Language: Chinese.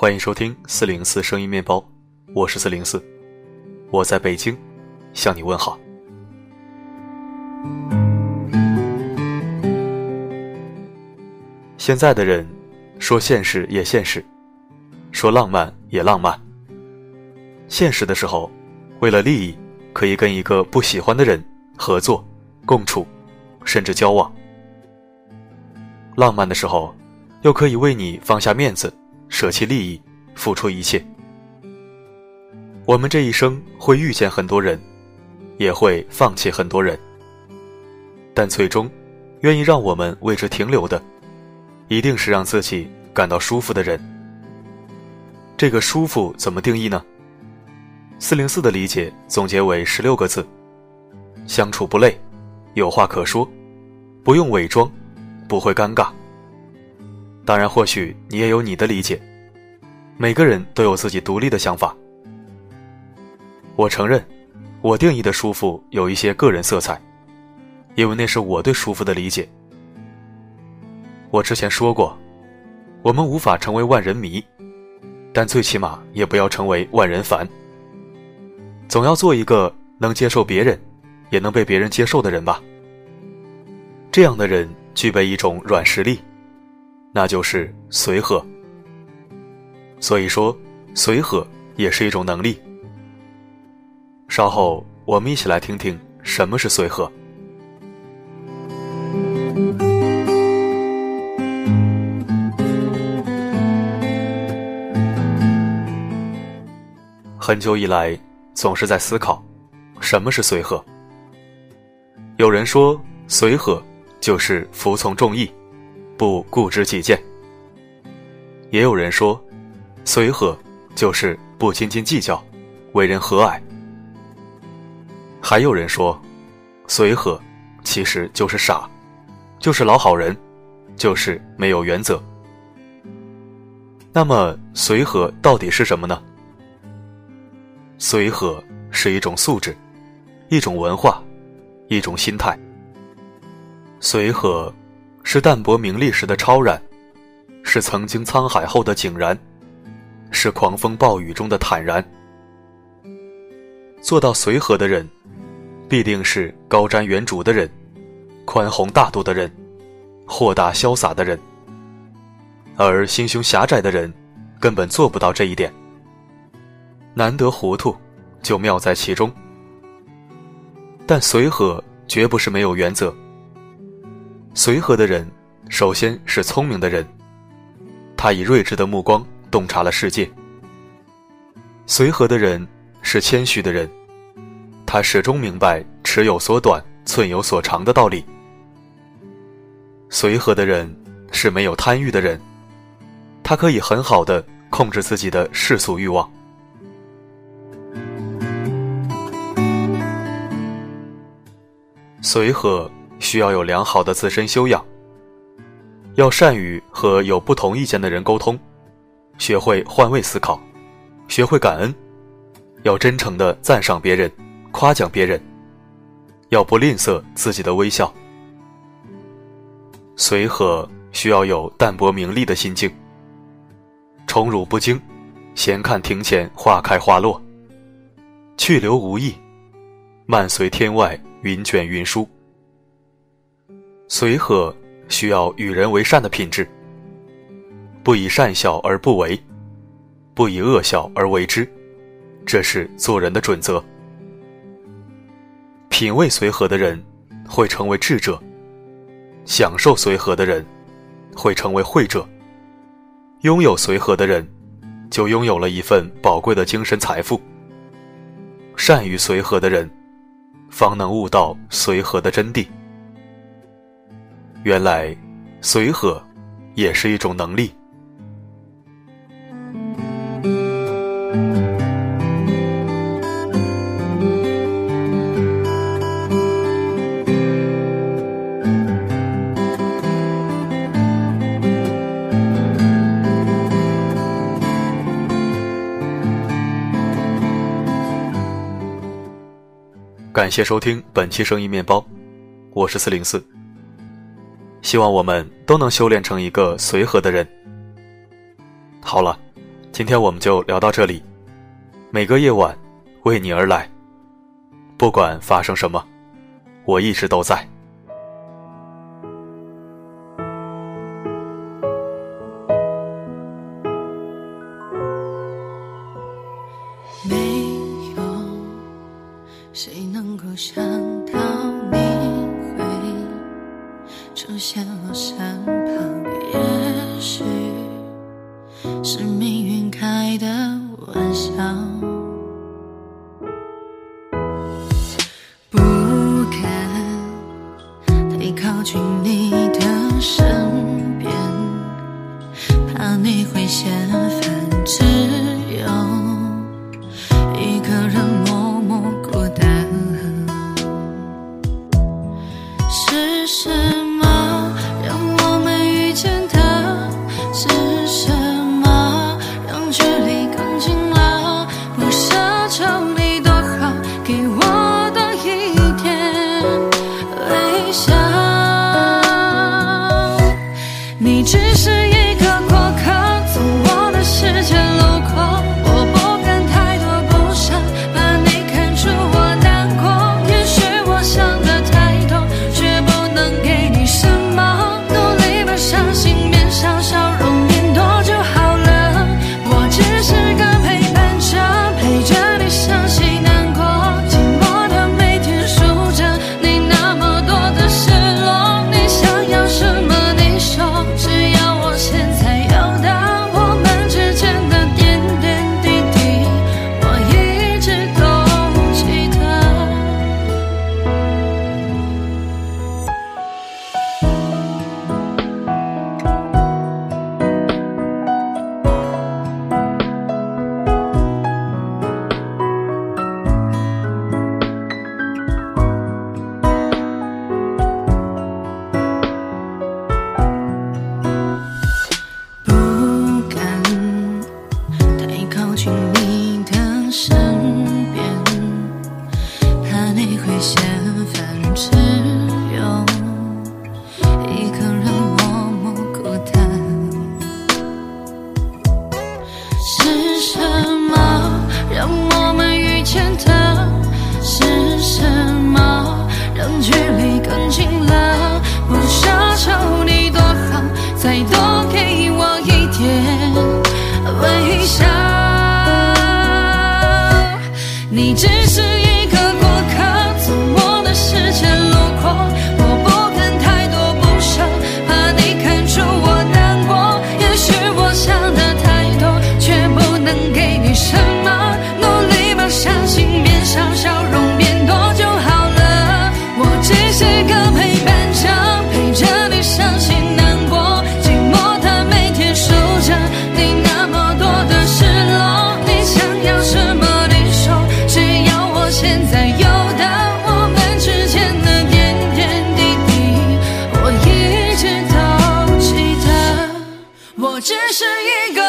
欢迎收听四零四声音面包，我是四零四，我在北京向你问好。现在的人说现实也现实，说浪漫也浪漫。现实的时候，为了利益，可以跟一个不喜欢的人合作、共处，甚至交往；浪漫的时候，又可以为你放下面子、舍弃利益、付出一切。我们这一生会遇见很多人，也会放弃很多人，但最终，愿意让我们为之停留的。一定是让自己感到舒服的人。这个舒服怎么定义呢？四零四的理解总结为十六个字：相处不累，有话可说，不用伪装，不会尴尬。当然，或许你也有你的理解。每个人都有自己独立的想法。我承认，我定义的舒服有一些个人色彩，因为那是我对舒服的理解。我之前说过，我们无法成为万人迷，但最起码也不要成为万人烦。总要做一个能接受别人，也能被别人接受的人吧。这样的人具备一种软实力，那就是随和。所以说，随和也是一种能力。稍后我们一起来听听什么是随和。很久以来，总是在思考，什么是随和。有人说，随和就是服从众意，不固执己见；也有人说，随和就是不斤斤计较，为人和蔼；还有人说，随和其实就是傻，就是老好人，就是没有原则。那么，随和到底是什么呢？随和是一种素质，一种文化，一种心态。随和是淡泊名利时的超然，是曾经沧海后的井然，是狂风暴雨中的坦然。做到随和的人，必定是高瞻远瞩的人，宽宏大度的人，豁达潇洒的人。而心胸狭窄的人，根本做不到这一点。难得糊涂，就妙在其中。但随和绝不是没有原则。随和的人，首先是聪明的人，他以睿智的目光洞察了世界。随和的人是谦虚的人，他始终明白“尺有所短，寸有所长”的道理。随和的人是没有贪欲的人，他可以很好的控制自己的世俗欲望。随和需要有良好的自身修养，要善于和有不同意见的人沟通，学会换位思考，学会感恩，要真诚的赞赏别人，夸奖别人，要不吝啬自己的微笑。随和需要有淡泊名利的心境，宠辱不惊，闲看庭前花开花落，去留无意，漫随天外。云卷云舒，随和需要与人为善的品质，不以善小而不为，不以恶小而为之，这是做人的准则。品味随和的人会成为智者，享受随和的人会成为慧者，拥有随和的人就拥有了一份宝贵的精神财富。善于随和的人。方能悟到随和的真谛。原来，随和也是一种能力。感谢收听本期声音面包我是四零四。希望我们都能修炼成一个随和的人。好了今天我们就聊到这里。每个夜晚为你而来不管发生什么我一直都在。陷落山什么？让我们遇见的是什么？让距离更近了不奢求你多好再多给我一点微笑。你只是只是一个